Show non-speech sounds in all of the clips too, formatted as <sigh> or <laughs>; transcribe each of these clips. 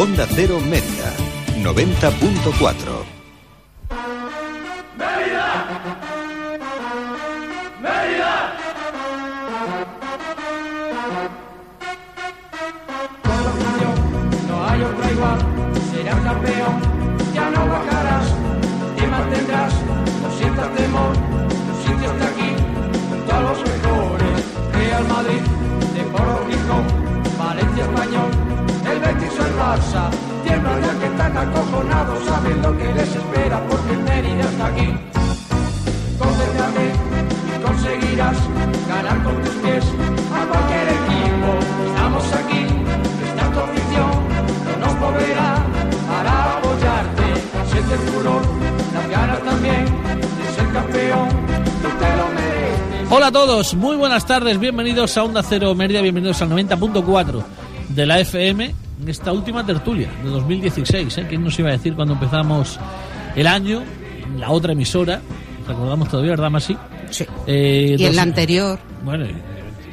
Onda Cero Mérida, 90.4. no hay otra igual, serás campeón, ya no bajarás, te mantendrás, no sientas temor, el Betis o el Barça, tiemblan ya que están acojonados, saben lo que les espera porque el Mérida está aquí. Concéntrate conseguirás ganar con tus pies a cualquier equipo. Estamos aquí, está tu afición, no nos moverá para apoyarte. Siente el furor, las ganas también de ser campeón, tú te lo mereces. Hola a todos, muy buenas tardes, bienvenidos a Onda Cero Mérida, bienvenidos al 90.4 de la FM en esta última tertulia de 2016. ¿eh? ¿Quién nos iba a decir cuando empezamos el año? La otra emisora, recordamos todavía, ¿verdad, Masi? Sí. Eh, Y en la anterior, Bueno, eh,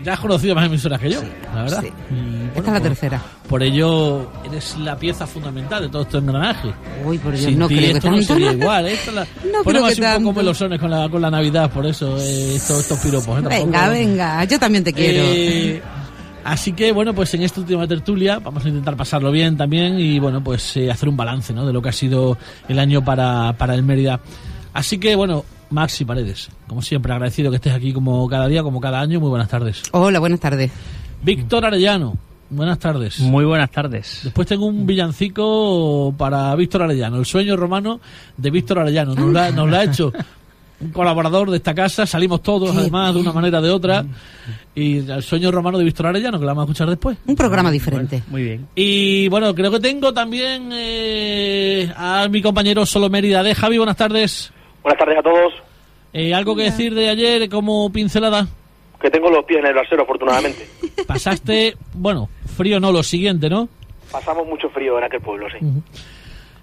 ya has conocido más emisoras que yo, la verdad. sí. Y, bueno, esta es la por- tercera. Por ello, eres la pieza fundamental de todo este engranaje. Uy, por Dios, Sin no ti creo que esto no tanto. <laughs> sería igual. ¿eh? Esto la, <laughs> No ponemos creo que un poco melosones con la, con la Navidad, por eso, eh, estos, estos piropos. ¿eh? Venga, venga, yo también te quiero. Así que, bueno, pues en esta última tertulia vamos a intentar pasarlo bien también y, bueno, pues eh, hacer un balance ¿no? de lo que ha sido el año para, para el Mérida. Así que, bueno, Maxi Paredes, como siempre, agradecido que estés aquí como cada día, como cada año. Muy buenas tardes. Hola, buenas tardes. Víctor Arellano, buenas tardes. Muy buenas tardes. Después tengo un villancico para Víctor Arellano, el sueño romano de Víctor Arellano. Nos la, nos la ha hecho un colaborador de esta casa, salimos todos Qué además de una manera o de otra. Y el sueño romano de Víctor Arellano, que lo vamos a escuchar después. Un programa diferente. Muy bien. Y bueno, creo que tengo también eh, a mi compañero Solo Mérida de Javi. Buenas tardes. Buenas tardes a todos. Eh, ¿Algo que decir de ayer como pincelada? Que tengo los pies en el brasero, afortunadamente. Pasaste, bueno, frío no, lo siguiente, ¿no? Pasamos mucho frío en aquel pueblo, sí.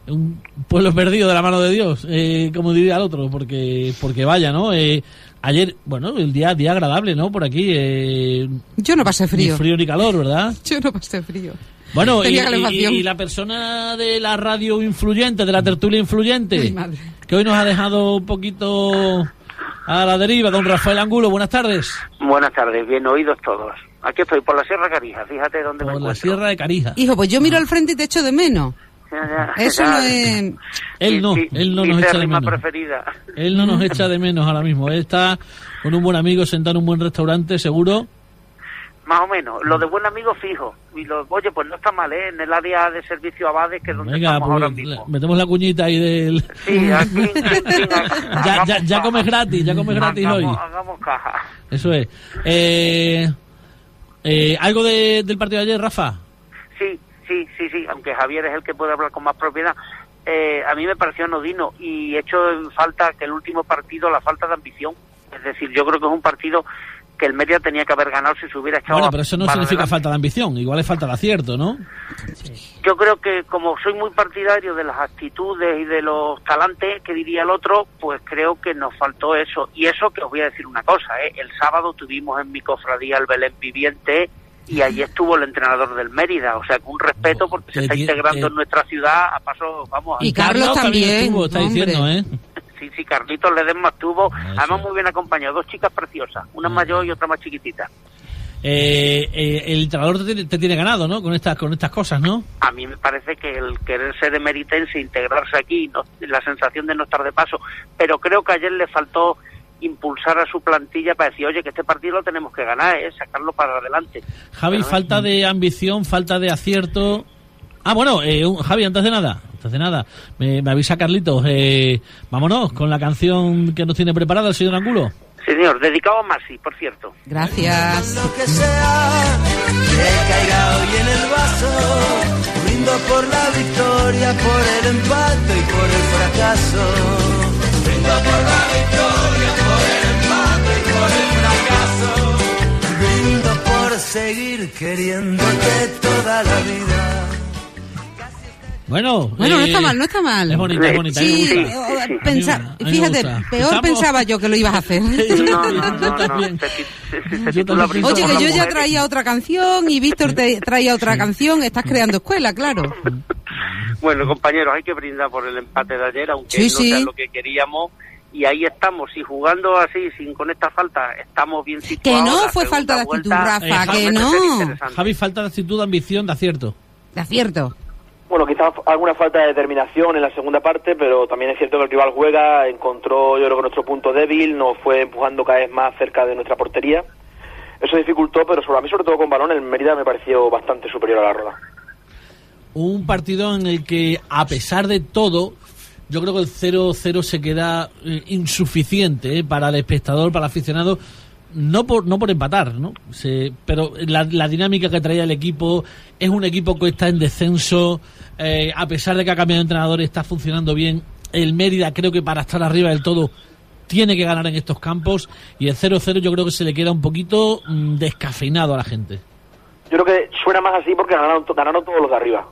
Un pueblo perdido de la mano de Dios, eh, como diría el otro, porque porque vaya, ¿no? Eh, ayer, bueno, el día día agradable, ¿no? Por aquí, eh, Yo no pasé frío. ni frío ni calor, ¿verdad? <laughs> Yo no pasé frío. Bueno, y, y- la persona de la radio influyente, de la tertulia influyente, Ay, madre. que hoy nos ha dejado un poquito a la deriva, don Rafael Angulo, buenas tardes, Buenas tardes, bien oídos todos. Aquí estoy, por la Sierra Carija, fíjate dónde me por la encuentro. Sierra de Carija. Hijo, pues yo miro al frente y te echo de menos. Eso ya. <laughs> no es... Él no, él no nos echa de menos. preferida. Él no nos <laughs> echa de menos ahora mismo. Él está con un buen amigo sentado en un buen restaurante, seguro. Más o menos. Lo de buen amigo fijo. Y lo, oye, pues no está mal, ¿eh? En el área de servicio Abades, que es donde Venga, estamos pues, ahora mismo. metemos la cuñita ahí del... Sí, aquí. <laughs> Ya, hagamos ya, ya comes gratis, ya comes gratis hoy. hagamos, hagamos caja. Eso es. Eh, eh, ¿Algo de- del partido de ayer, Rafa? Sí, sí, sí, sí, aunque Javier es el que puede hablar con más propiedad. Eh, a mí me pareció anodino y hecho en falta que el último partido, la falta de ambición. Es decir, yo creo que es un partido que el Mérida tenía que haber ganado si se hubiera echado Bueno, pero eso no significa adelante. falta de ambición, igual es falta de acierto, ¿no? Yo creo que como soy muy partidario de las actitudes y de los talantes, que diría el otro, pues creo que nos faltó eso. Y eso que os voy a decir una cosa, ¿eh? el sábado tuvimos en mi cofradía el Belén Viviente y allí estuvo el entrenador del Mérida, o sea, con un respeto porque se Te está integrando te- en nuestra ciudad a paso, vamos, a Y Carlos también, estuvo, está diciendo, ¿eh? Sí, sí, Carlitos Ledesma estuvo, Ah, además sí. muy bien acompañado, dos chicas preciosas, una Ah. mayor y otra más chiquitita. Eh, eh, el entrenador te tiene, te tiene ganado, ¿no? Con estas, con estas cosas, ¿no? A mí me parece que el querer ser emeritense, integrarse aquí, no- la sensación de no estar de paso, pero creo que ayer le faltó impulsar a su plantilla para decir, oye, que este partido lo tenemos que ganar, ¿eh? sacarlo para adelante. Javi, Pero, falta de ambición, falta de acierto. Ah, bueno, eh, un- Javi, antes de nada, antes de nada, me, me avisa Carlitos, eh, vámonos con la canción que nos tiene preparada el señor Angulo. Señor, dedicado a Masi, por cierto. Gracias. lo que sea que caiga hoy en el vaso. Brindo por la victoria, por el empate y por el fracaso. Brindo por la victoria, por Brindo por seguir queriéndote toda la vida. Bueno, Bueno, no eh, está mal, no está mal. Es bonita, es bonita. a mí me Sí, gusta. eh, sí. pensa- A mí me- a mí me fíjate, gusta. peor Estamos- pensaba yo que lo ibas a hacer. <laughs> No, no, no, no, Yo también Oye, que yo ya traía otra canción y Víctor te <laughs> traía otra canción. Estás creando escuela, claro. <laughs> Bueno, compañeros, hay que brindar por el empate de ayer, aunque Sí, no sí. sea lo que queríamos. Y ahí estamos, y jugando así, sin con esta falta, estamos bien Que situados. no La fue falta de actitud, vuelta Rafa, Eh, que no. Javi, falta de actitud, de ambición, de acierto. De acierto. Bueno, quizás alguna falta de determinación en la segunda parte, pero también es cierto que el rival juega, encontró yo creo que nuestro punto débil, nos fue empujando cada vez más cerca de nuestra portería. Eso dificultó, pero sobre a mí sobre todo con balón el Mérida me pareció bastante superior a la Roda. Un partido en el que, a pesar de todo, yo creo que el 0-0 se queda eh, insuficiente eh, para el espectador, para el aficionado, no por, no por empatar, ¿no? Se- pero la, dinámica que traía el equipo es un equipo que está en descenso, eh, a pesar de que ha cambiado de entrenador, está funcionando bien. El Mérida creo que para estar arriba del todo tiene que ganar en estos campos y el 0-0 yo creo que se le queda un poquito mm, descafeinado a la gente. Yo creo que suena más así porque ganaron, ganaron todos los de arriba.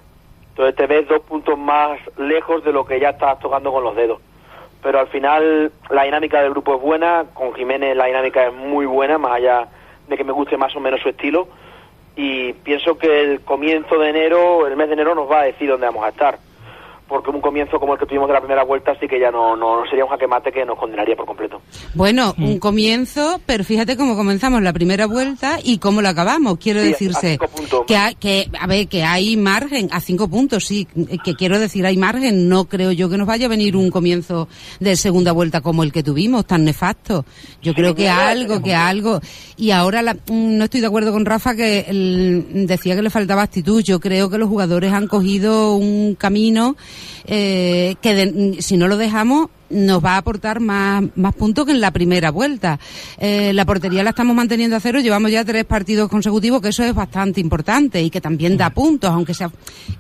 Entonces te ves dos puntos más lejos de lo que ya estás tocando con los dedos. Pero al final la dinámica del grupo es buena, con Jiménez la dinámica es muy buena, más allá de que me guste más o menos su estilo. Y pienso que el comienzo de enero, el mes de enero nos va a decir dónde vamos a estar. Porque un comienzo como el que tuvimos de la primera vuelta sí que ya no, no, no sería un jaque mate que nos condenaría por completo. Bueno, Mm. un comienzo, pero fíjate cómo comenzamos la primera vuelta y cómo lo acabamos. Quiero Sí, a- a decirse cinco puntos. que, hay- que, a ver, que hay margen, a cinco puntos, sí, que quiero decir hay margen. No creo yo que nos vaya a venir un comienzo de segunda vuelta como el que tuvimos, tan nefasto. Yo creo que algo, que- algo. Y ahora la- mm, no estoy de acuerdo con Rafa que el- decía que le faltaba actitud. Yo creo que los jugadores han cogido un camino eh, que de- si no lo dejamos nos va a aportar más, más puntos que en la primera vuelta. Eh, la portería la estamos manteniendo a cero, llevamos ya tres partidos consecutivos, que eso es bastante importante y que también da puntos, aunque sea...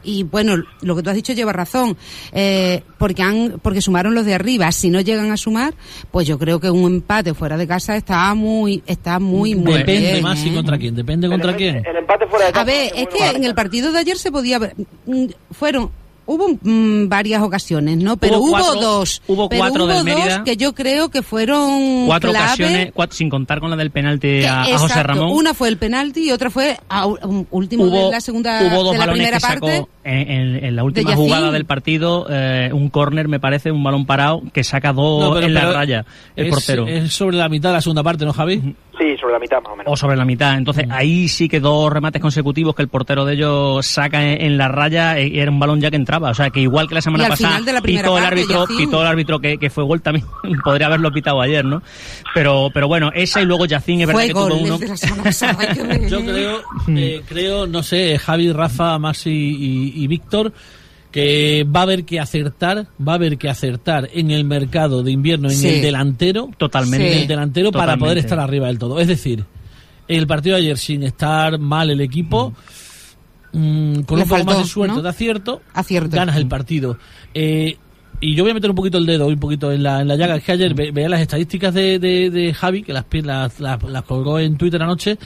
Y bueno, lo que tú has dicho lleva razón, eh, porque han porque sumaron los de arriba. Si no llegan a sumar, pues yo creo que un empate fuera de casa está muy está muy, muy Depende bien, más si ¿eh? contra quién, depende contra el, quién. El empate fuera de casa A ver, es que en el partido de ayer se podía mm, fueron hubo mm, varias ocasiones, ¿no? Pero Hubo dos, hubo pero cuatro hubo del Mérida. dos que yo creo que fueron Cuatro clave. ocasiones, cuatro- sin contar con la del penalti a, José Ramón. Una fue el penalti y otra fue a, un último hubo, de la segunda hubo dos de la balones primera que sacó parte. en, en- en la última jugada del partido, eh, un córner me parece, un balón parado que saca dos No, pero- en la raya el es, portero. Es sobre la mitad de la segunda parte, ¿no, Javi? Sí, sobre la mitad más o menos. o sobre la mitad. Entonces ahí sí que dos remates consecutivos que el portero de ellos saca en, en la raya eh, y era un balón ya que entraba. O sea que igual que la semana Y al pasada final de la primera pitó el árbitro, pitó el árbitro que, que fue gol también. <laughs> Podría haberlo pitado ayer, ¿no? Pero, pero bueno, esa y luego Yacine es verdad Fue que gol tuvo el uno. <laughs> Yo creo, eh, creo, no sé, Javi, Rafa, Maxi y, y Víctor, que va a haber que acertar, va a haber que acertar en el mercado de invierno, en Sí. el delantero, Totalmente. en el delantero para poder estar arriba del todo. Es decir, el partido de ayer sin estar mal el equipo, mm, con Le un poco más de suerte, ¿no? de acierto, Acierto. ganas el partido. Eh, y yo voy a meter un poquito el dedo, un poquito en la, en la llaga. Es que ayer ve- veía las estadísticas de, de, de Javi, que las, las, las, las colgó en Twitter anoche,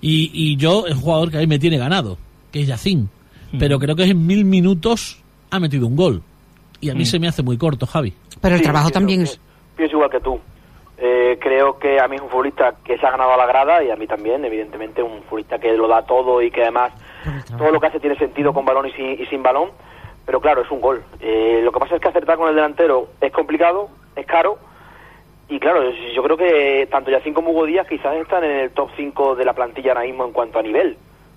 y, y yo, el jugador que a mí me tiene ganado, que es Yacín. Pero creo que en mil minutos ha metido un gol. Y a mí se me hace muy corto, Javi. Pero el Sí, trabajo pienso también que- es... Pienso igual que tú. Eh, creo que a mí es un futbolista que se ha ganado a la grada y a mí también, evidentemente, un futbolista que lo da todo y que además todo lo que hace tiene sentido con balón y sin, y sin balón. Pero claro, es un gol. Eh, lo que pasa es que acertar con el delantero es complicado, es caro. Y claro, yo- yo creo que tanto Yacín como Hugo Díaz quizás están en el top 5 de la plantilla ahora mismo en cuanto a nivel,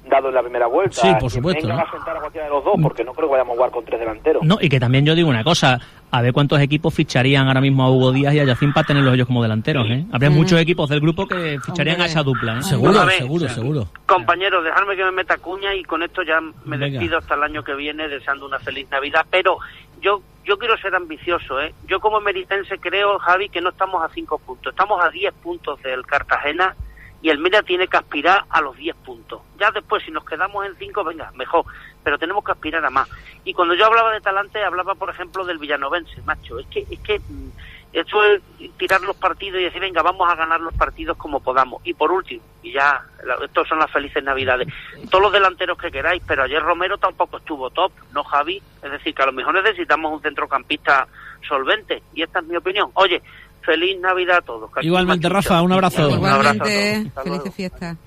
dado en la primera vuelta. Sí, por supuesto, Venga ¿no? a sentar a cualquiera de los dos, porque no creo que vayamos a jugar con tres delanteros. No, y que también yo digo una cosa, a ver cuántos equipos ficharían ahora mismo a Hugo Díaz y a Yacín para tenerlos ellos como delanteros, ¿eh? Habría Mm. muchos equipos del grupo que ficharían Hombre. a esa dupla, ¿eh? Seguro, seguro, seguro. Compañeros, dejadme que me meta cuña y con esto ya me Venga. despido hasta el año que viene deseando una feliz Navidad. Pero yo yo quiero ser ambicioso, ¿eh? Yo como meritense creo, Javi, que no estamos a cinco puntos, estamos a 10 puntos del Cartagena y el Mérida tiene que aspirar a los 10 puntos. Ya después, si nos quedamos en 5, venga, mejor, pero tenemos que aspirar a más. Y cuando yo hablaba de talante, hablaba, por ejemplo, del villanovense, macho. Es que, es que mm, eso es tirar los partidos y decir, venga, vamos a ganar los partidos como podamos. Y por último, y ya, estos son las felices navidades, todos los delanteros que queráis, pero ayer Romero tampoco estuvo top, ¿no, Javi? Es decir, que a lo mejor necesitamos un centrocampista solvente, y esta es mi opinión. Oye, feliz Navidad a todos. Igualmente, Rafa, un abrazo. Un abrazo a todos. Igualmente, Hasta luego. felices fiestas.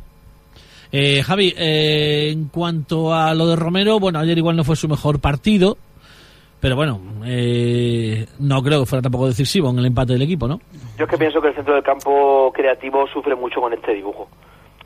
Eh, Javi, eh, en cuanto a lo de Romero, bueno, ayer igual no fue su mejor partido, Pero bueno, eh, no creo que fuera tampoco decisivo en el empate del equipo, ¿no? Yo es que pienso que el centro del campo creativo sufre mucho con este dibujo.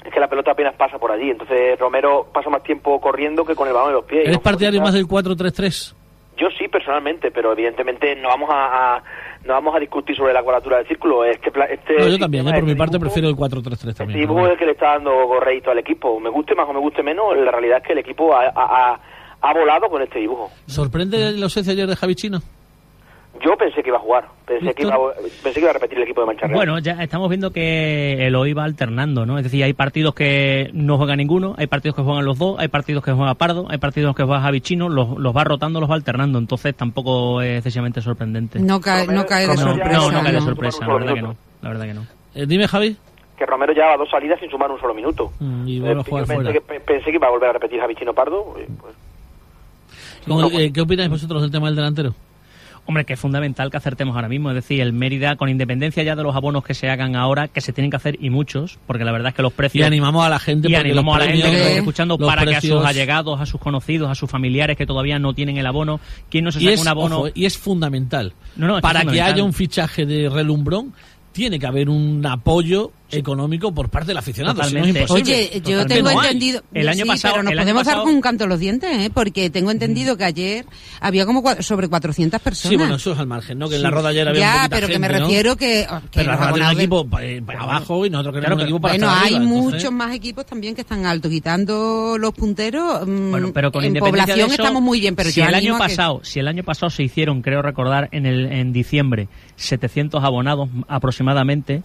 Es que la pelota apenas pasa por allí, entonces Romero pasa más tiempo corriendo que con el balón en los pies. ¿Eres ¿no? partidario más del 4-3-3? Yo sí, personalmente, pero evidentemente no vamos a, a- no vamos a discutir sobre la cuadratura del círculo. Este, este No, yo también, eh, por mi parte prefiero el 4-3-3 Este también. dibujo es el que le está dando rédito al equipo. Me guste más o me guste menos, la realidad es que el equipo ha, ha- ha- ha volado con este dibujo. ¿Sorprende la ausencia ayer de Javi Chino? Yo pensé que iba a jugar, pensé que iba, a- pensé que iba a repetir el equipo de Mancha Real. Bueno, ya estamos viendo que el hoy va alternando, ¿no? Es decir, hay partidos que no juega ninguno, hay partidos que juegan los dos, hay partidos que juega Pardo, hay partidos que juega Javi Chino, los, los va rotando, los va alternando, entonces tampoco es excesivamente sorprendente. No cae, no cae de Romero- sorpresa. no, no cae de sorpresa, la verdad que no. La verdad que no. Eh, dime, Javi. que Romero llevaba dos salidas sin sumar un solo minuto. Mm, y Eh, pensé, que, pe- pensé que iba a volver a repetir Javi Chino Pardo. y, pues, ¿Cómo- eh, ¿Qué opináis vosotros del tema del delantero? Hombre, que es fundamental que acertemos ahora mismo. Es decir, el Mérida, con independencia ya de los abonos que se hagan ahora, que se tienen que hacer y muchos, porque la verdad es que los Y precios. animamos a la gente y animamos a la gente que nos esté escuchando para que a sus allegados, a sus conocidos, a sus familiares que todavía no tienen el abono, ¿quién no se Y saca es, un abono? ojo, y es fundamental. No, no, es que Para que haya un fichaje de relumbrón, tiene que haber un apoyo económico por parte del aficionado. Si no es. Oye, yo Totalmente. tengo No entendido. El año sí, pasado- pero nos podemos dar pasado- con un canto a los dientes, ¿eh? Porque tengo entendido que ayer había como cua- sobre 400 personas. Sí, bueno, eso es al margen, ¿no? Que en la roda ayer había ya, poquita pero que me gente, ¿no? refiero que. que Pero la tiene un de- equipo eh, para abajo y nosotros queremos Claro, un equipo para Bueno, hay arriba, entonces- muchos más equipos también que están alto, quitando los punteros. mm, Bueno, pero con en independencia población de eso, estamos muy bien, pero si yo el año a que- pasado, si el año pasado se hicieron, creo recordar, en el en diciembre 700 abonados aproximadamente,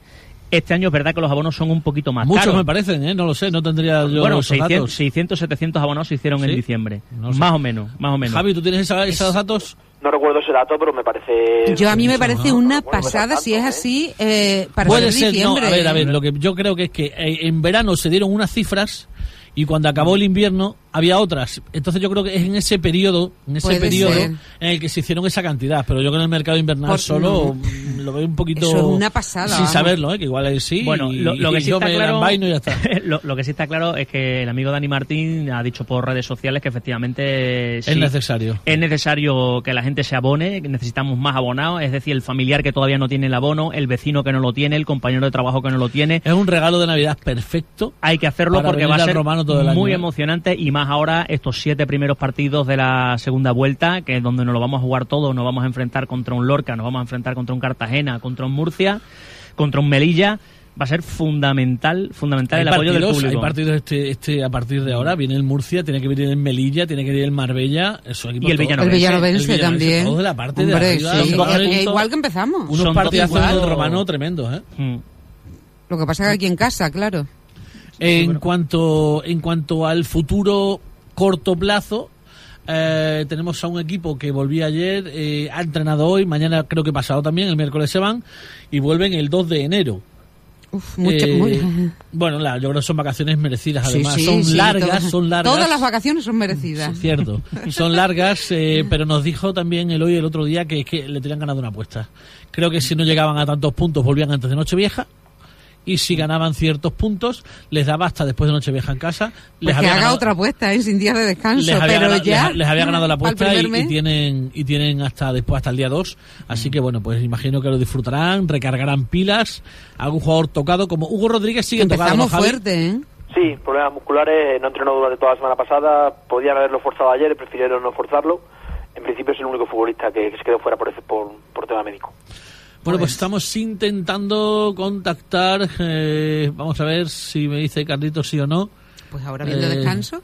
este año es verdad que los abonos son un poquito más Muchos caros. me parecen, ¿eh? No lo sé, no tendría yo bueno, esos 600, datos. 600, 700 abonados se hicieron ¿Sí? en diciembre, No sé. más o menos, más o menos. Javi, ¿tú tienes esa- esos datos? no recuerdo ese dato, pero me parece. Yo a mí me parece ¿no? una Bueno, pues pasada, si es ¿eh? así, eh, para Puede ser no, a ver, a ver, lo que yo creo que es que eh, en verano se dieron unas cifras y cuando acabó el invierno había otras. Entonces yo creo que es en ese periodo, en ese Puede periodo ser. en el que se hicieron esa cantidad, pero yo creo que en el mercado invernal Por- solo no. mm, lo veo un poquito Eso es una pasada, sin vamos. saberlo, ¿eh? que igual es sí. Bueno, y- lo, lo que y sí está claro, ya está. <laughs> lo, lo que sí está claro es que el amigo Dani Martín ha dicho por redes sociales que efectivamente Es sí, necesario. Es necesario que la gente se abone, que necesitamos más abonados, es decir, el familiar que todavía no tiene el abono, el vecino que no lo tiene, el compañero de trabajo que no lo tiene. Es un regalo de Navidad perfecto. Hay que hacerlo porque va a ser Romano todo el año, muy ¿eh? emocionante y más ahora estos siete primeros partidos de la segunda vuelta, que es donde nos lo vamos a jugar todos, nos vamos a enfrentar contra un Lorca, nos vamos a enfrentar contra un Cartagena, contra un Murcia, contra un Melilla. Va a ser fundamental, fundamental el apoyo del partidos, público. hay partidos este, este a partir de ahora. Viene el Murcia, tiene que venir el Melilla, tiene que venir el Marbella. Esos equipos Y el Villanovense. El Villanovense El Villanovense, también. todos de la parte Hombre, de arriba. sí, eh, puntos- igual que empezamos. Unos Son partidazos del romano tremendos, ¿eh? Mm. Lo que pasa es que aquí en casa, claro. En cuanto en cuanto al futuro corto plazo, eh, tenemos a un equipo que volvía ayer, eh, ha entrenado hoy, mañana creo que pasado también, el miércoles se van y vuelven el 2 de enero. Uf, mucho, Eh, muy- Bueno, la- yo creo que son vacaciones merecidas, además. sí, son sí, largas, todas- son largas. Todas las vacaciones son merecidas. Sí, cierto. Son largas, eh, pero nos dijo también el hoy el otro día que es que le tenían ganado una apuesta. Creo que si no llegaban a tantos puntos volvían antes de Nochevieja y si ganaban ciertos puntos les daba hasta después de Nochevieja en casa. Les Pues que había haga ganado- otra apuesta, ¿eh? sin días de descanso. les había, pero ganado, ya. les- les había <laughs> ganado la apuesta y, tienen y tienen hasta después hasta el día 2 así que bueno pues imagino que lo disfrutarán recargarán pilas algún jugador tocado como Hugo Rodríguez sigue tocado Empezamos ¿no, Javi? fuerte, ¿eh? Sí, problemas musculares, no entrenó durante toda la semana pasada, podían haberlo forzado ayer, prefirieron no forzarlo. En principio es el único futbolista que, que se quedó fuera por, ese, por, por tema médico. Bueno, pues estamos intentando contactar. eh, vamos a ver si me dice Carlitos sí o no. Pues ahora viendo Eh, descanso.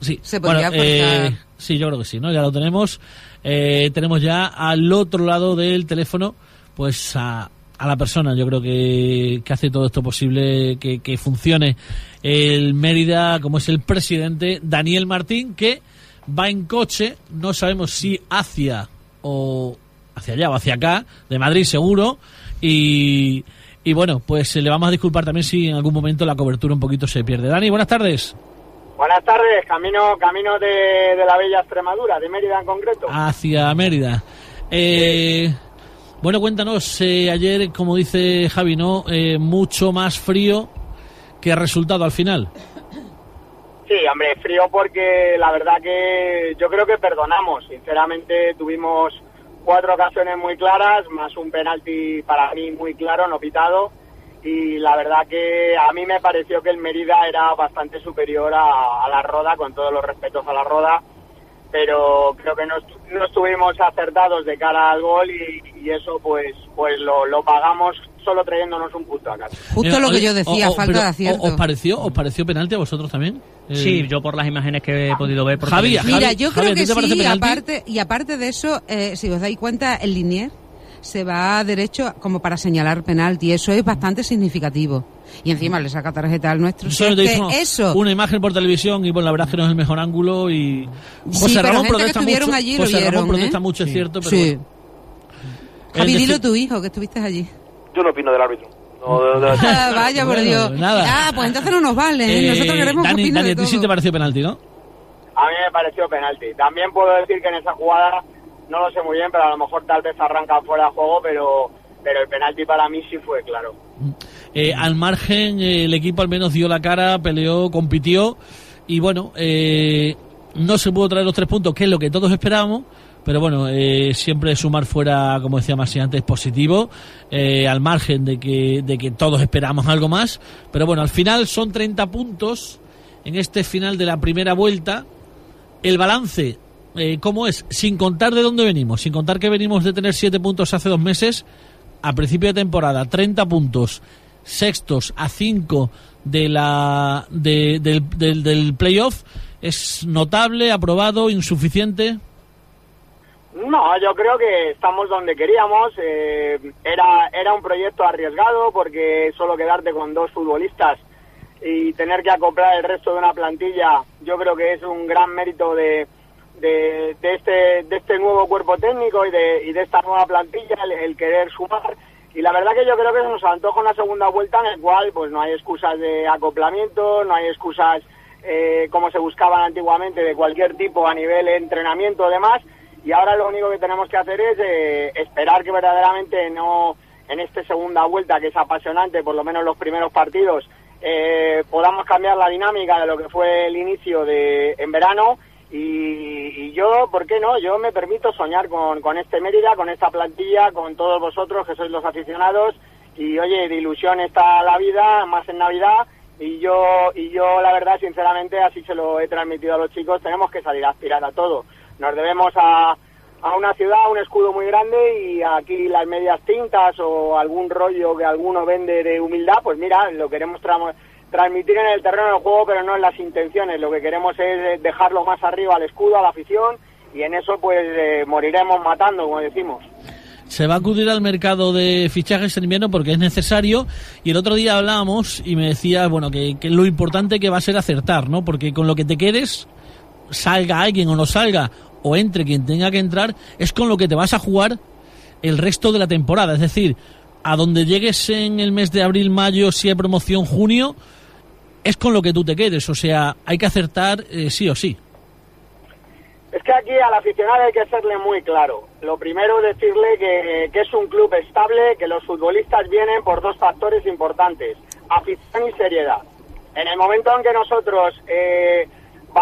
Sí, Se podría eh, forzar. sí, yo creo que sí, ¿no? Ya lo tenemos. Eh, tenemos ya al otro lado del teléfono, pues a, a la persona, yo creo que, que hace todo esto posible, que, que funcione el Mérida, como es el presidente Daniel Martín, que va en coche, no sabemos si hacia o hacia allá o hacia acá, de Madrid seguro, y, y bueno, pues eh, le vamos a disculpar también si en algún momento la cobertura un poquito se pierde. Dani, buenas tardes. Buenas tardes, camino camino de, de la bella Extremadura, de Mérida en concreto. hacia Mérida. Eh, bueno, cuéntanos, eh, ayer, como dice Javi, ¿no? Eh, mucho más frío que resultado al final. Sí, sí, hombre, frío porque la verdad que yo creo que perdonamos. Sinceramente tuvimos cuatro ocasiones muy claras, más un penalti para mí muy claro, no pitado. Y la verdad que a mí me pareció que el Mérida era bastante superior a, la Roda, con todos los respetos a la Roda. Pero creo que no, no estuvimos acertados de cara al gol y, y eso pues pues lo, lo pagamos solo trayéndonos un punto a casa. Justo lo que oye, yo decía, o- o- falta pero, de acierto. o- ¿Os pareció, os pareció penalti a vosotros también? Eh, Sí, yo por las imágenes que he podido ver. por Javi. Mira, Javi, yo Javi, creo ¿a ti que sí, aparte, y aparte de eso, eh, si os dais cuenta, el linier se va derecho como para señalar penalti, eso es bastante significativo. Y encima le saca tarjeta al nuestro. Eso, Si es que eso, Una imagen por televisión y bueno, la verdad es que no es el mejor ángulo y José Sí, pero Ramón protesta mucho. allí lo José Ramón vieron, protesta ¿eh? mucho, es cierto, pero sí. bueno. Javi, dilo tu hijo, que estuviste allí. Yo no opino del árbitro. No, de- de- <laughs> Ah, vaya, por Bueno, Dios. nada. Ah, pues entonces no nos vale. ¿eh? Eh, Nosotros queremos que Dani, Dani, de a ti sí te pareció penalti, ¿no? A mí me pareció penalti. También puedo decir que en esa jugada, no lo sé muy bien, pero a lo mejor tal vez arranca fuera de juego, pero, pero el penalti para mí sí fue claro. Eh, al margen, eh, el equipo al menos dio la cara, peleó, compitió y bueno, eh, no se pudo traer los tres puntos, que es lo que todos esperábamos. Pero bueno, eh, siempre sumar fuera, como decía Masi antes, positivo, eh, al margen de que, de que todos esperamos algo más. Pero bueno, al final son 30 puntos en este final de la primera vuelta. El balance, eh, ¿cómo es? Sin contar de dónde venimos, sin contar que venimos de tener 7 puntos hace dos meses, a principio de temporada, 30 puntos, sextos a 5 de la, de- del, del, del playoff, ¿es notable, aprobado, insuficiente? No, yo creo que estamos donde queríamos. eh, era, era un proyecto arriesgado porque solo quedarte con dos futbolistas y tener que acoplar el resto de una plantilla, yo creo que es un gran mérito de, de, este, de este nuevo cuerpo técnico y de, y de esta nueva plantilla, el, querer sumar. Y la verdad que yo creo que se nos antoja una segunda vuelta en el cual pues no hay excusas de acoplamiento, no hay excusas eh, como se buscaban antiguamente de cualquier tipo a nivel entrenamiento o demás. Y ahora lo único que tenemos que hacer es eh, esperar que verdaderamente no en esta segunda vuelta, que es apasionante, por lo menos los primeros partidos, eh, podamos cambiar la dinámica de lo que fue el inicio de en verano. Y, y yo, ¿por qué no? Yo me permito soñar con, con este Mérida, con esta plantilla, con todos vosotros que sois los aficionados. Y oye, de ilusión está la vida, más en Navidad. Y yo, y yo la verdad, sinceramente, así se lo he transmitido a los chicos, tenemos que salir a aspirar a todo. Nos debemos a, a una ciudad, un escudo muy grande y aquí las medias tintas o algún rollo que alguno vende de humildad, pues mira, lo queremos tra- transmitir en el terreno del juego, pero no en las intenciones. Lo que queremos es eh, dejarlo más arriba al escudo, a la afición y en eso pues eh, moriremos matando, como decimos. se va a acudir al mercado de fichajes en invierno porque es necesario y el otro día hablábamos y me decía bueno que, que lo importante que va a ser acertar no porque con lo que te quedes salga alguien o no salga o entre quien tenga que entrar es con lo que te vas a jugar el resto de la temporada es decir a donde llegues en el mes de abril mayo si hay promoción junio es con lo que tú te quedes o sea hay que acertar eh, sí o sí Es que aquí al aficionado hay que serle muy claro. Lo primero decirle que, que es un club estable, que los futbolistas vienen por dos factores importantes, afición y seriedad. En el momento en que nosotros eh,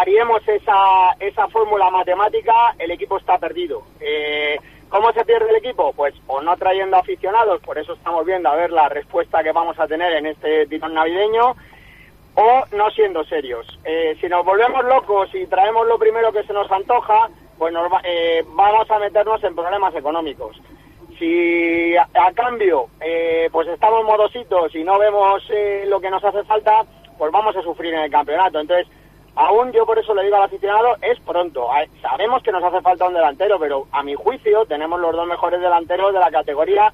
variemos esa, esa fórmula matemática, el equipo está perdido. Eh, ¿Cómo se pierde el equipo? Pues o no trayendo aficionados, por eso estamos viendo a ver la respuesta que vamos a tener en este tirón navideño, o no siendo serios. Eh, si nos volvemos locos y traemos lo primero que se nos antoja, pues nos eh, vamos a meternos en problemas económicos. Si a, a cambio eh, pues estamos modositos y no vemos eh, lo que nos hace falta, pues vamos a sufrir en el campeonato. Entonces, aún yo por eso le digo al aficionado, es pronto. Sabemos que nos hace falta un delantero, pero a mi juicio tenemos los dos mejores delanteros de la categoría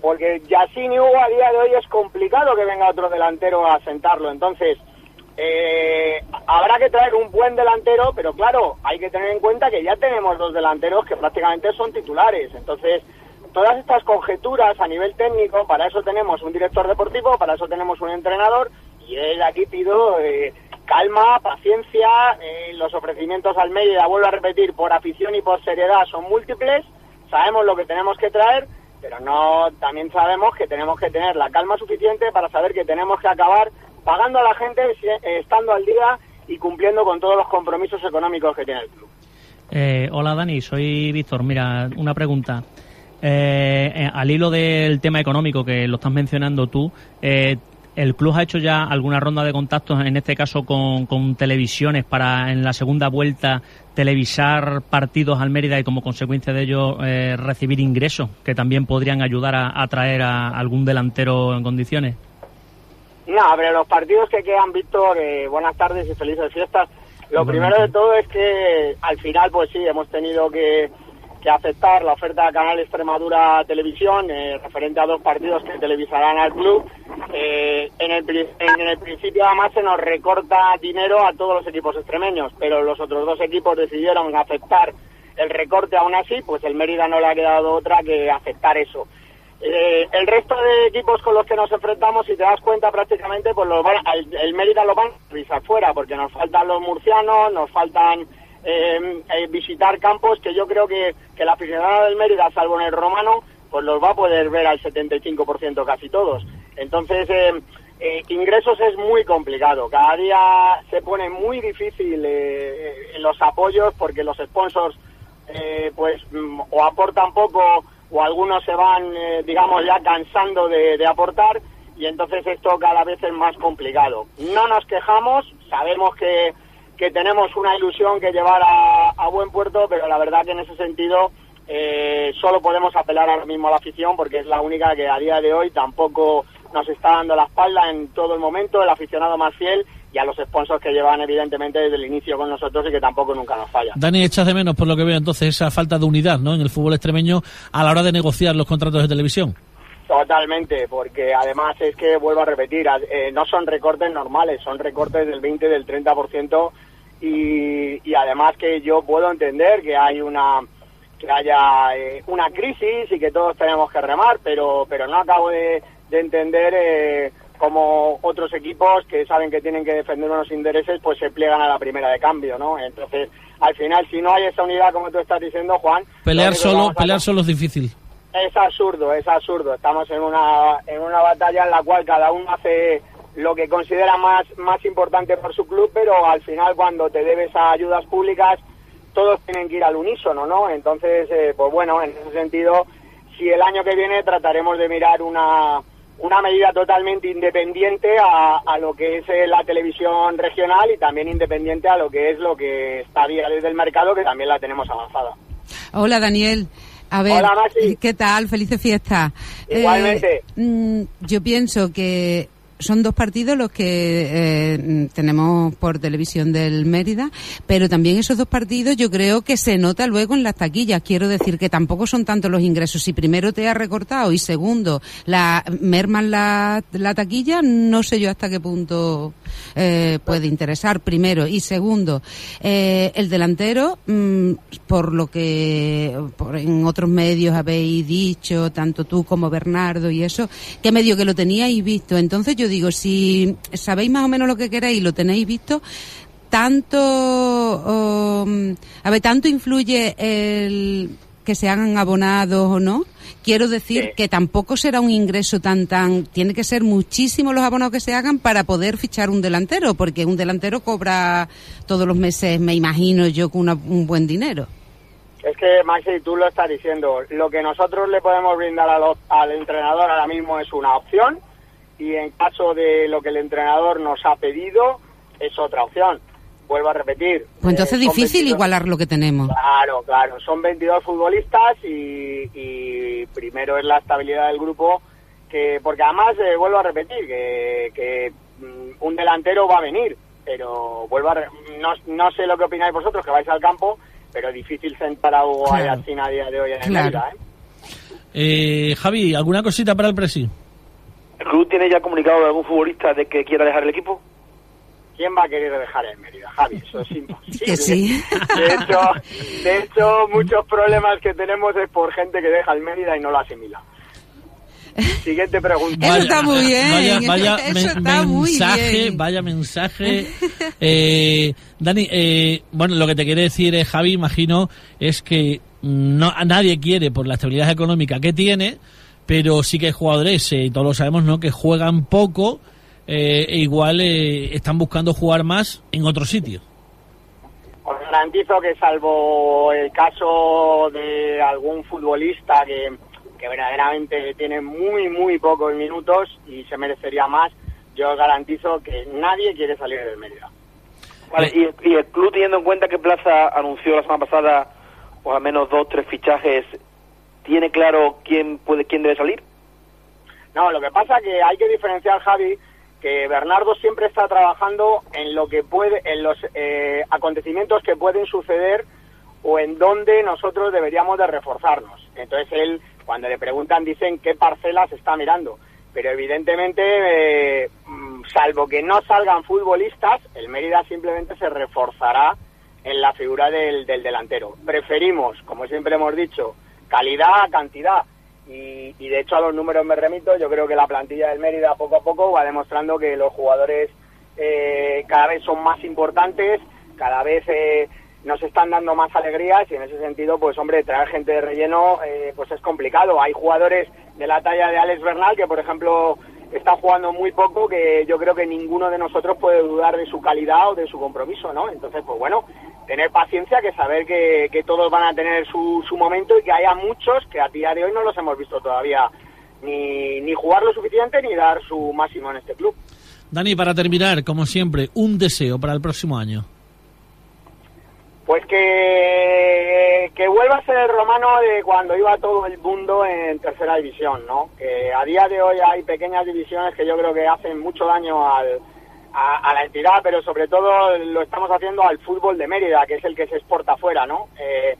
porque Yacine y Hugo a día de hoy es complicado que venga otro delantero a sentarlo. Entonces, eh, habrá que traer un buen delantero, pero claro, hay que tener en cuenta que ya tenemos dos delanteros que prácticamente son titulares. Entonces, todas estas conjeturas a nivel técnico, para eso tenemos un director deportivo, para eso tenemos un entrenador, y él aquí pido eh, calma, paciencia, eh, los ofrecimientos al medio, vuelvo a repetir, por afición y por seriedad son múltiples, sabemos lo que tenemos que traer, pero no también sabemos que tenemos que tener la calma suficiente para saber que tenemos que acabar pagando a la gente eh, estando al día y cumpliendo con todos los compromisos económicos que tiene el club. Eh, hola Dani, soy Víctor. Mira, una pregunta. Al hilo del tema económico que lo estás mencionando tú, ¿el club ha hecho ya alguna ronda de contactos, en este caso con, con televisiones, para en la segunda vuelta televisar partidos al Mérida y como consecuencia de ello eh, recibir ingresos que también podrían ayudar a atraer a algún delantero en condiciones? No, pero los partidos que quedan, Víctor, eh, buenas tardes y felices fiestas. Lo primero de todo es que al final, pues sí, hemos tenido que, que aceptar la oferta de Canal Extremadura Televisión eh, referente a dos partidos que televisarán al club. Eh, en, el, en el principio, además, se nos recorta dinero a todos los equipos extremeños, pero los otros dos equipos decidieron aceptar el recorte aún así, pues el Mérida no le ha quedado otra que aceptar eso. Eh, el resto de equipos con los que nos enfrentamos, si te das cuenta, prácticamente pues los van- al- el Mérida lo van a pisar fuera, porque nos faltan los murcianos, nos faltan eh, eh, visitar campos que yo creo que, que el aficionado del Mérida, salvo en el romano, pues los va a poder ver al 75% casi todos. Entonces, eh, eh, ingresos es muy complicado. Cada día se pone muy difícil eh, eh, los apoyos porque los sponsors eh, pues mm, o aportan poco o algunos se van, eh, digamos, ya cansando de, de aportar y entonces esto cada vez es más complicado. No nos quejamos, sabemos que, que tenemos una ilusión que llevar a, a buen puerto, pero la verdad que en ese sentido eh, solo podemos apelar ahora mismo a la afición porque es la única que a día de hoy tampoco nos está dando la espalda en todo el momento, el aficionado más fiel y a los sponsors que llevan evidentemente desde el inicio con nosotros y que tampoco nunca nos fallan. Dani, echas de menos, por lo que veo, entonces, esa falta de unidad ¿no? en el fútbol extremeño a la hora de negociar los contratos de televisión. Totalmente, porque además es que, vuelvo a repetir, eh, no son recortes normales, son recortes del 20, del 30% y, y además que yo puedo entender que hay una que haya eh, una crisis y que todos tenemos que remar, pero pero no acabo de, de entender eh, cómo otros equipos que saben que tienen que defender unos intereses pues se pliegan a la primera de cambio, ¿no? Entonces, al final, si no hay esa unidad, como tú estás diciendo, Juan... Pelear solo, a pelear solo es difícil. es absurdo, es absurdo. Estamos en una, en una batalla en la cual cada uno hace lo que considera más, más importante por su club, pero al final cuando te debes a ayudas públicas, todos tienen que ir al unísono, ¿no? Entonces, eh, pues bueno, en ese sentido, si el año que viene trataremos de mirar una, una medida totalmente independiente a, a lo que es eh, la televisión regional y también independiente a lo que es lo que está vía desde el mercado, que también la tenemos avanzada. Hola, Daniel. A ver, Hola. ¿qué tal? Felices fiestas. Igualmente. Eh, mm, yo pienso que son dos partidos los que eh, tenemos por televisión del Mérida, pero también esos dos partidos yo creo que se nota luego en las taquillas. Quiero decir que tampoco son tantos los ingresos. Si primero te ha recortado y segundo la merman la, la taquilla, no sé yo hasta qué punto eh, puede interesar. Primero y segundo, eh, el delantero, mm, por lo que por en otros medios habéis dicho, tanto tú como Bernardo y eso, que medio que lo teníais visto. Entonces yo digo, si sabéis más o menos lo que queréis y lo tenéis visto, tanto, um, a ver, tanto influye el que se hagan abonados o no. Quiero decir Sí. que tampoco será un ingreso tan tan, tiene que ser muchísimos los abonados que se hagan para poder fichar un delantero, porque un delantero cobra todos los meses, me imagino yo, con una- un buen dinero. Es que, Maxi, tú lo estás diciendo. Lo que nosotros le podemos brindar a los- al entrenador ahora mismo es una opción y en caso de lo que el entrenador nos ha pedido es otra opción. Vuelvo a repetir. Pues entonces eh, es son difícil 22 igualar lo que tenemos. Claro, claro. Son 22 futbolistas y, y primero es la estabilidad del grupo, que porque además eh, vuelvo a repetir que, que, mm, un delantero va a venir, pero vuelvo a re- no, no sé lo que opináis vosotros que vais al campo, pero difícil sentar a Hugo Claro. A día de hoy en el Claro. Mérida, ¿eh? Eh, Javi, ¿alguna cosita para el Presi? ¿El club tiene ya comunicado de algún futbolista de que quiera dejar el equipo? ¿Quién va a querer dejar el Mérida, Javi? Eso es imposible. Que sí. De hecho, de hecho, muchos problemas que tenemos es por gente que deja el Mérida y no lo asimila. Siguiente pregunta. Eso está muy bien. Vaya, vaya Eso men- está muy mensaje, bien. vaya mensaje. Eh, Dani, eh, bueno, lo que te quiere decir eh, Javi, imagino, es que no a nadie quiere por la estabilidad económica que tiene, pero sí que hay jugadores, eh, y todos lo sabemos, ¿no? Que juegan poco, eh, e igual eh, están buscando jugar más en otro sitio. Os garantizo que salvo el caso de algún futbolista que, que verdaderamente tiene muy, muy pocos minutos y se merecería más, yo os garantizo que nadie quiere salir del Mérida. Vale, y, y el club, teniendo en cuenta que Plaza anunció la semana pasada, pues al menos dos, tres fichajes, ¿tiene claro quién puede, quién debe salir? No, lo que pasa que hay que diferenciar, Javi, que Bernardo siempre está trabajando en lo que puede, en los eh, acontecimientos que pueden suceder o en donde nosotros deberíamos de reforzarnos. Entonces él, cuando le preguntan, dicen qué parcelas está mirando. Pero evidentemente, eh, mm, salvo que no salgan futbolistas, el Mérida simplemente se reforzará en la figura del, del delantero. Preferimos, como siempre hemos dicho, calidad cantidad. Y, y de hecho a los números me remito, yo creo que la plantilla del Mérida poco a poco va demostrando que los jugadores eh, cada vez son más importantes, cada vez eh, nos están dando más alegrías y en ese sentido, pues hombre, traer gente de relleno eh, pues es complicado. Hay jugadores de la talla de Alex Bernal que, por ejemplo, está jugando muy poco, que yo creo que ninguno de nosotros puede dudar de su calidad o de su compromiso, ¿no? Entonces, pues bueno, tener paciencia, que saber que, que todos van a tener su, su momento y que haya muchos que a día de hoy no los hemos visto todavía ni, ni jugar lo suficiente ni dar su máximo en este club. Dani, para terminar, como siempre, un deseo para el próximo año. Pues que, que vuelva a ser el romano de cuando iba todo el mundo en tercera división, ¿no? Que a día de hoy hay pequeñas divisiones que yo creo que hacen mucho daño al, a, a la entidad, pero sobre todo lo estamos haciendo al fútbol de Mérida, que es el que se exporta afuera, ¿no? Eh,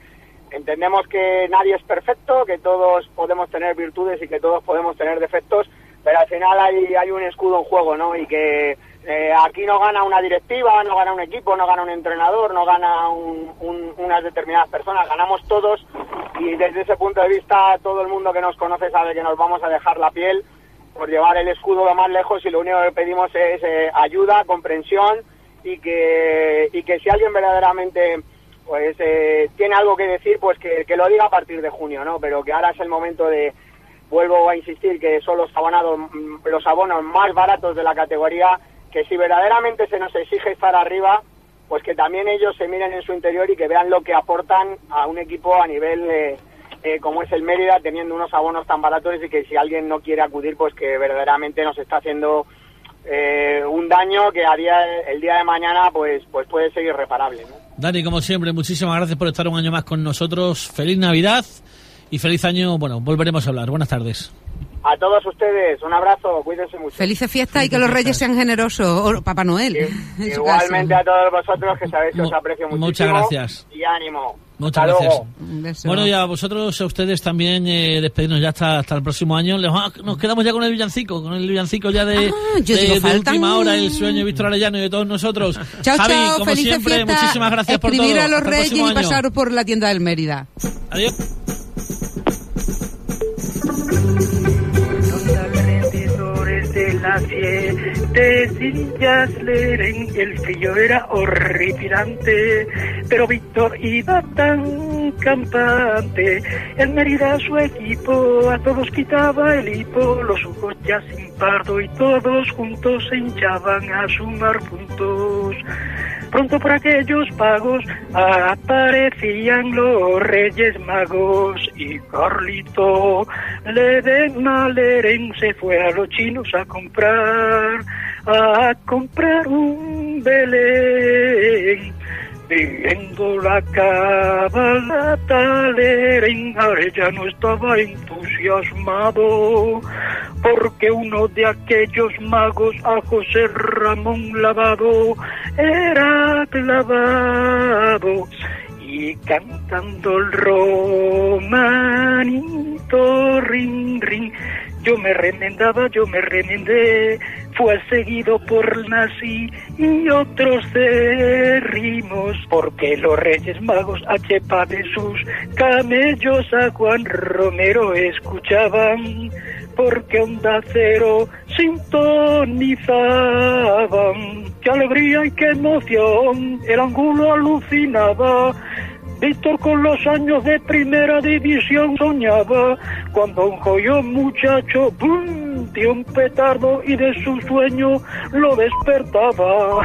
entendemos que nadie es perfecto, que todos podemos tener virtudes y que todos podemos tener defectos, pero al final hay, hay un escudo en juego, ¿no? Y que eh, aquí no gana una directiva, no gana un equipo, no gana un entrenador, no gana un- un- unas determinadas personas, ganamos todos y desde ese punto de vista todo el mundo que nos conoce sabe que nos vamos a dejar la piel por llevar el escudo lo más lejos y lo único que pedimos es eh, ayuda, comprensión y que, y que si alguien verdaderamente pues eh, tiene algo que decir, pues que, lo diga a partir de junio, ¿no? Pero que ahora es el momento de, vuelvo a insistir, que son los abonados, mm, los abonos más baratos de la categoría, que si verdaderamente se nos exige estar arriba, pues que también ellos se miren en su interior y que vean lo que aportan a un equipo a nivel eh, eh, como es el Mérida, teniendo unos abonos tan baratos y que si alguien no quiere acudir, pues que verdaderamente nos está haciendo eh, un daño que a día, el día de mañana pues, pues puede ser irreparable. ¿no? Dani, como siempre, muchísimas gracias por estar un año más con nosotros. Feliz Navidad y feliz año. Bueno, volveremos a hablar. Buenas tardes. A todos ustedes, un abrazo, cuídense mucho. Felices fiestas y que los reyes sean generosos. O Papá Noel. Igualmente caso. a todos vosotros que sabéis que os aprecio muchísimo. muchas gracias. Y ánimo. Muchas Hasta gracias. luego. Bueno, y a vosotros, a ustedes también, eh, despedirnos ya hasta, hasta el próximo año. Les va- Nos quedamos ya con el villancico, con el villancico ya de, Ah, yo de- digo, de última hora, el sueño de Víctor Arellano y de todos nosotros. <laughs> Chao, Javi, chao, como siempre, fiestas. muchísimas gracias por todo. Escribir a los Hasta reyes y año. pasaros por la tienda del Mérida. Adiós. Las siete sillas leren, el frío era horripilante, pero Víctor iba tan campante, el Mérida su equipo a todos quitaba el hipo, los ojos ya sin pardo y todos juntos se hinchaban a sumar puntos. Pronto por aquellos pagos aparecían los reyes magos y Carlito Leden Maleren se fue a los chinos a comprar, a comprar un Belén. Viendo la cabalata Leren Arellano estaba entusiasmado porque uno de aquellos magos a José Ramón Lavado era clavado. Y cantando el romanito ring ring yo me remendaba, yo me remendé, fue seguido por Nazi y otros rimos, porque los Reyes Magos a chepa de sus camellos a Juan Romero escuchaban, porque Onda Cero sintonizaban. ¡Qué alegría y qué emoción! El ángulo alucinaba. Víctor con los años de primera división soñaba cuando un joyo muchacho ¡bum! sentía un petardo y de su sueño lo despertaba.